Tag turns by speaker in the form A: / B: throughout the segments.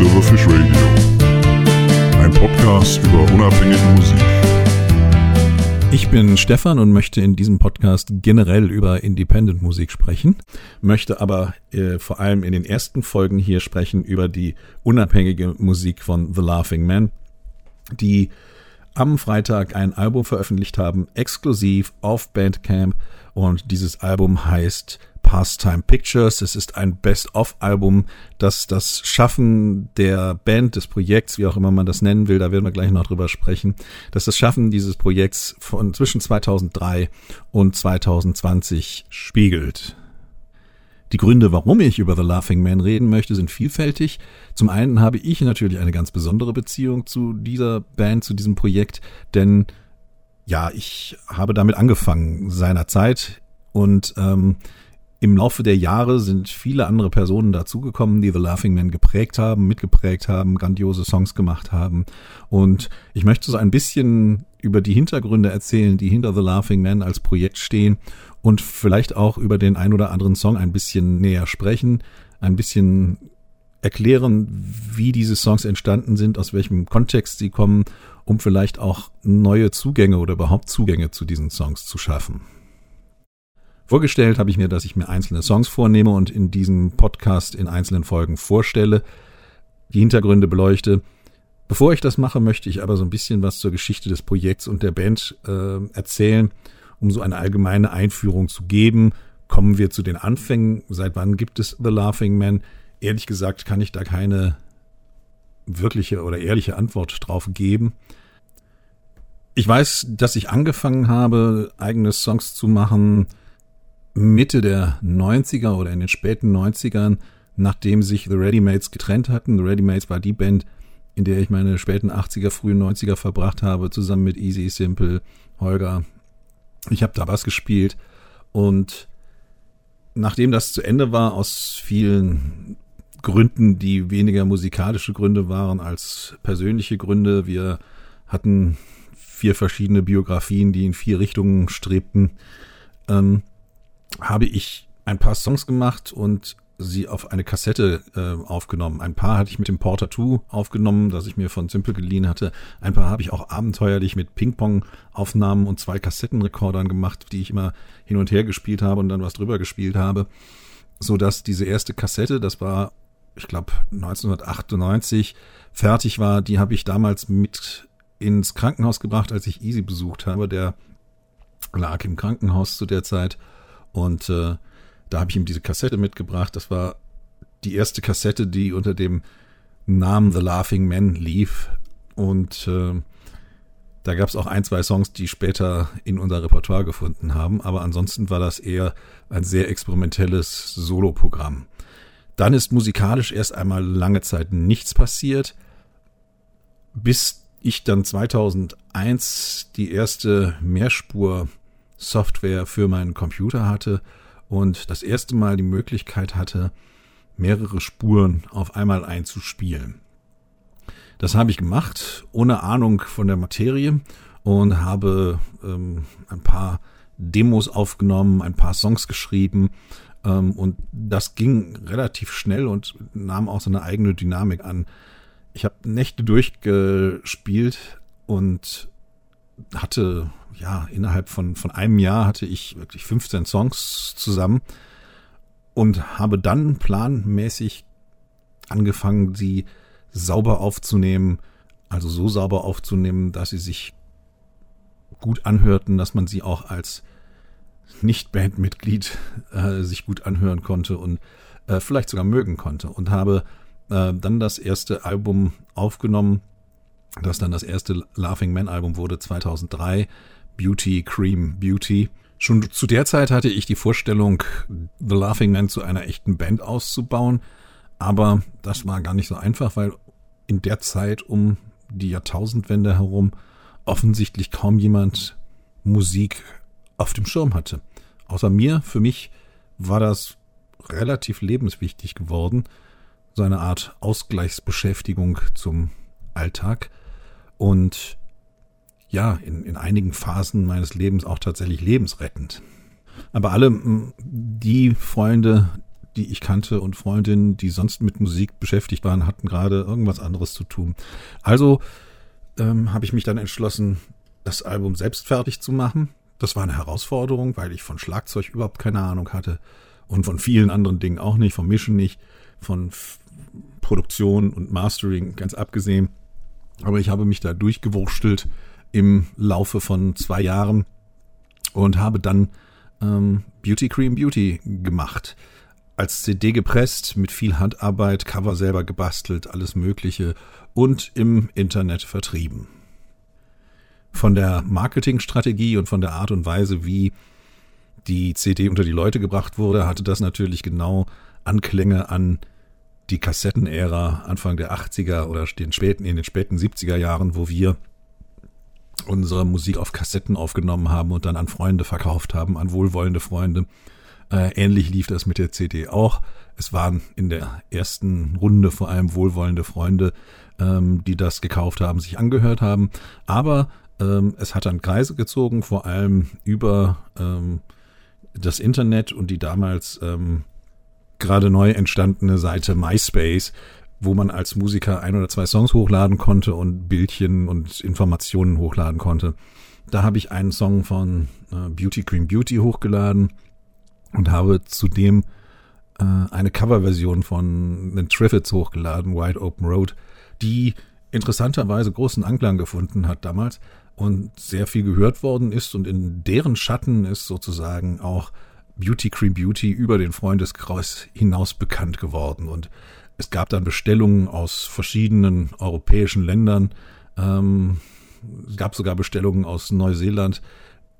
A: Silverfish Radio. Ein Podcast über unabhängige Musik.
B: Ich bin Stefan und möchte in diesem Podcast generell über Independent-Musik sprechen, möchte aber äh, vor allem in den ersten Folgen hier sprechen über die unabhängige Musik von The Laughing Man, die am Freitag ein Album veröffentlicht haben, exklusiv auf Bandcamp und dieses Album heißt Pastime Pictures. Es ist ein Best-of-Album, das das Schaffen der Band, des Projekts, wie auch immer man das nennen will, da werden wir gleich noch drüber sprechen, dass das Schaffen dieses Projekts von zwischen 2003 und 2020 spiegelt. Die Gründe, warum ich über The Laughing Man reden möchte, sind vielfältig. Zum einen habe ich natürlich eine ganz besondere Beziehung zu dieser Band, zu diesem Projekt, denn ja, ich habe damit angefangen seinerzeit und ähm, im Laufe der Jahre sind viele andere Personen dazugekommen, die The Laughing Man geprägt haben, mitgeprägt haben, grandiose Songs gemacht haben. Und ich möchte so ein bisschen über die Hintergründe erzählen, die hinter The Laughing Man als Projekt stehen und vielleicht auch über den ein oder anderen Song ein bisschen näher sprechen, ein bisschen erklären, wie diese Songs entstanden sind, aus welchem Kontext sie kommen, um vielleicht auch neue Zugänge oder überhaupt Zugänge zu diesen Songs zu schaffen. Vorgestellt habe ich mir, dass ich mir einzelne Songs vornehme und in diesem Podcast in einzelnen Folgen vorstelle, die Hintergründe beleuchte. Bevor ich das mache, möchte ich aber so ein bisschen was zur Geschichte des Projekts und der Band äh, erzählen, um so eine allgemeine Einführung zu geben. Kommen wir zu den Anfängen. Seit wann gibt es The Laughing Man? Ehrlich gesagt kann ich da keine wirkliche oder ehrliche Antwort drauf geben. Ich weiß, dass ich angefangen habe, eigene Songs zu machen, Mitte der 90er oder in den späten 90ern, nachdem sich The Readymates getrennt hatten. The Readymates war die Band, in der ich meine späten 80er, frühen 90er verbracht habe, zusammen mit Easy Simple, Holger. Ich habe da was gespielt und nachdem das zu Ende war, aus vielen Gründen, die weniger musikalische Gründe waren als persönliche Gründe, wir hatten vier verschiedene Biografien, die in vier Richtungen strebten, ähm, habe ich ein paar Songs gemacht und sie auf eine Kassette äh, aufgenommen. Ein paar hatte ich mit dem Porter 2 aufgenommen, das ich mir von Simple geliehen hatte. Ein paar habe ich auch abenteuerlich mit Ping-Pong-Aufnahmen und zwei Kassettenrekordern gemacht, die ich immer hin und her gespielt habe und dann was drüber gespielt habe. So dass diese erste Kassette, das war, ich glaube, 1998, fertig war. Die habe ich damals mit ins Krankenhaus gebracht, als ich Easy besucht habe. Der lag im Krankenhaus zu der Zeit und äh, da habe ich ihm diese Kassette mitgebracht. Das war die erste Kassette, die unter dem Namen The Laughing Man lief. Und äh, da gab es auch ein, zwei Songs, die später in unser Repertoire gefunden haben. Aber ansonsten war das eher ein sehr experimentelles Soloprogramm. Dann ist musikalisch erst einmal lange Zeit nichts passiert, bis ich dann 2001 die erste Mehrspur Software für meinen Computer hatte und das erste Mal die Möglichkeit hatte, mehrere Spuren auf einmal einzuspielen. Das habe ich gemacht, ohne Ahnung von der Materie und habe ähm, ein paar Demos aufgenommen, ein paar Songs geschrieben ähm, und das ging relativ schnell und nahm auch seine eigene Dynamik an. Ich habe Nächte durchgespielt und hatte ja, innerhalb von, von einem Jahr hatte ich wirklich 15 Songs zusammen und habe dann planmäßig angefangen, sie sauber aufzunehmen, also so sauber aufzunehmen, dass sie sich gut anhörten, dass man sie auch als Nicht-Bandmitglied äh, sich gut anhören konnte und äh, vielleicht sogar mögen konnte und habe äh, dann das erste Album aufgenommen, das dann das erste Laughing Man Album wurde 2003 Beauty Cream Beauty. Schon zu der Zeit hatte ich die Vorstellung, The Laughing Man zu einer echten Band auszubauen, aber das war gar nicht so einfach, weil in der Zeit um die Jahrtausendwende herum offensichtlich kaum jemand Musik auf dem Schirm hatte. Außer mir, für mich war das relativ lebenswichtig geworden, so eine Art Ausgleichsbeschäftigung zum Alltag. Und ja, in, in einigen Phasen meines Lebens auch tatsächlich lebensrettend. Aber alle die Freunde, die ich kannte und Freundinnen, die sonst mit Musik beschäftigt waren, hatten gerade irgendwas anderes zu tun. Also ähm, habe ich mich dann entschlossen, das Album selbst fertig zu machen. Das war eine Herausforderung, weil ich von Schlagzeug überhaupt keine Ahnung hatte und von vielen anderen Dingen auch nicht, vom Mischen nicht, von Produktion und Mastering ganz abgesehen. Aber ich habe mich da durchgewurstelt im Laufe von zwei Jahren und habe dann ähm, Beauty Cream Beauty gemacht. Als CD gepresst, mit viel Handarbeit, Cover selber gebastelt, alles Mögliche und im Internet vertrieben. Von der Marketingstrategie und von der Art und Weise, wie die CD unter die Leute gebracht wurde, hatte das natürlich genau Anklänge an die Kassettenära Anfang der 80er oder den späten, in den späten 70er Jahren, wo wir unsere Musik auf Kassetten aufgenommen haben und dann an Freunde verkauft haben, an wohlwollende Freunde. Äh, ähnlich lief das mit der CD auch. Es waren in der ersten Runde vor allem wohlwollende Freunde, ähm, die das gekauft haben, sich angehört haben. Aber ähm, es hat dann Kreise gezogen, vor allem über ähm, das Internet und die damals gerade neu entstandene Seite MySpace, wo man als Musiker ein oder zwei Songs hochladen konnte und Bildchen und Informationen hochladen konnte. Da habe ich einen Song von äh, Beauty Cream Beauty hochgeladen und habe zudem äh, eine Coverversion von The Triffids hochgeladen, Wide Open Road, die interessanterweise großen Anklang gefunden hat damals und sehr viel gehört worden ist und in deren Schatten ist sozusagen auch Beauty Cream Beauty über den Freundeskreis hinaus bekannt geworden und es gab dann Bestellungen aus verschiedenen europäischen Ländern. Ähm, es gab sogar Bestellungen aus Neuseeland,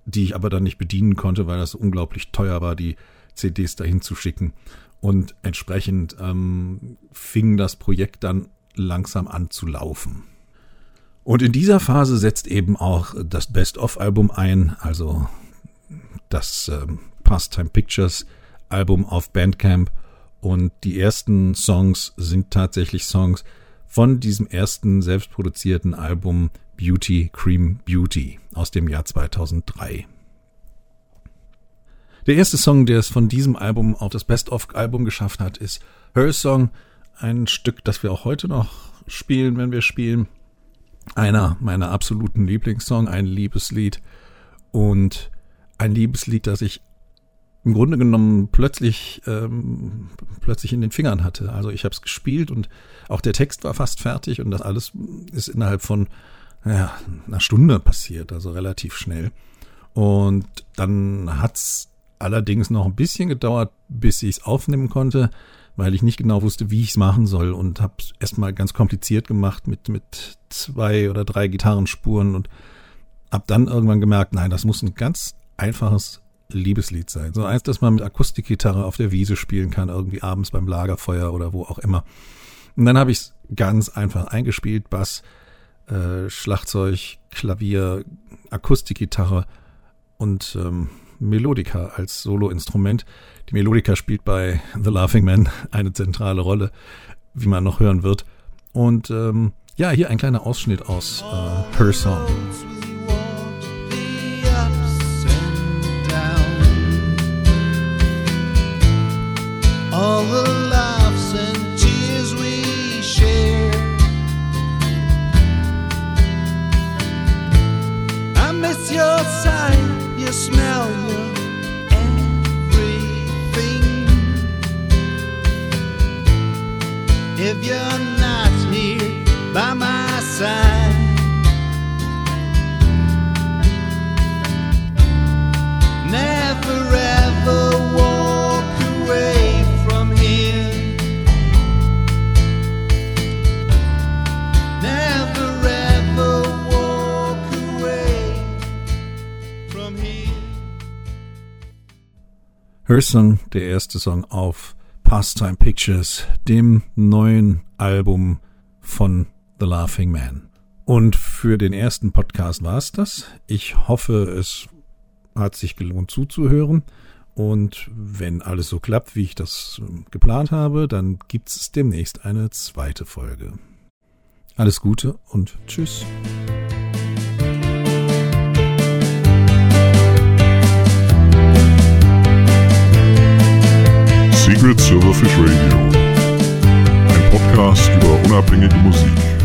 B: die ich aber dann nicht bedienen konnte, weil das unglaublich teuer war, die CDs dahin zu schicken. Und entsprechend ähm, fing das Projekt dann langsam an zu laufen. Und in dieser Phase setzt eben auch das Best-of-Album ein, also das ähm, Pastime Pictures Album auf Bandcamp und die ersten Songs sind tatsächlich Songs von diesem ersten selbstproduzierten Album Beauty Cream Beauty aus dem Jahr 2003. Der erste Song, der es von diesem Album auf das Best-of-Album geschafft hat, ist Her Song, ein Stück, das wir auch heute noch spielen, wenn wir spielen. Einer meiner absoluten Lieblingssong, ein Liebeslied und ein Liebeslied, das ich im Grunde genommen plötzlich ähm, plötzlich in den Fingern hatte. Also ich habe es gespielt und auch der Text war fast fertig und das alles ist innerhalb von ja, einer Stunde passiert, also relativ schnell. Und dann hat's allerdings noch ein bisschen gedauert, bis ich es aufnehmen konnte, weil ich nicht genau wusste, wie ich es machen soll und habe es erstmal ganz kompliziert gemacht mit mit zwei oder drei Gitarrenspuren und habe dann irgendwann gemerkt, nein, das muss ein ganz einfaches Liebeslied sein. So eins, das man mit Akustikgitarre auf der Wiese spielen kann, irgendwie abends beim Lagerfeuer oder wo auch immer. Und dann habe ich es ganz einfach eingespielt, Bass, äh, Schlagzeug, Klavier, Akustikgitarre und ähm, Melodika als Soloinstrument. Die Melodika spielt bei The Laughing Man eine zentrale Rolle, wie man noch hören wird. Und ähm, ja, hier ein kleiner Ausschnitt aus äh, Her Song. All the laughs and tears we share. I miss your sight, your smell, your everything. If you're Her Song, der erste Song auf Pastime Pictures, dem neuen Album von The Laughing Man. Und für den ersten Podcast war es das. Ich hoffe, es hat sich gelohnt zuzuhören. Und wenn alles so klappt, wie ich das ähm, geplant habe, dann gibt es demnächst eine zweite Folge. Alles Gute und tschüss.
A: Mit Silverfish Radio. Ein Podcast über unabhängige Musik.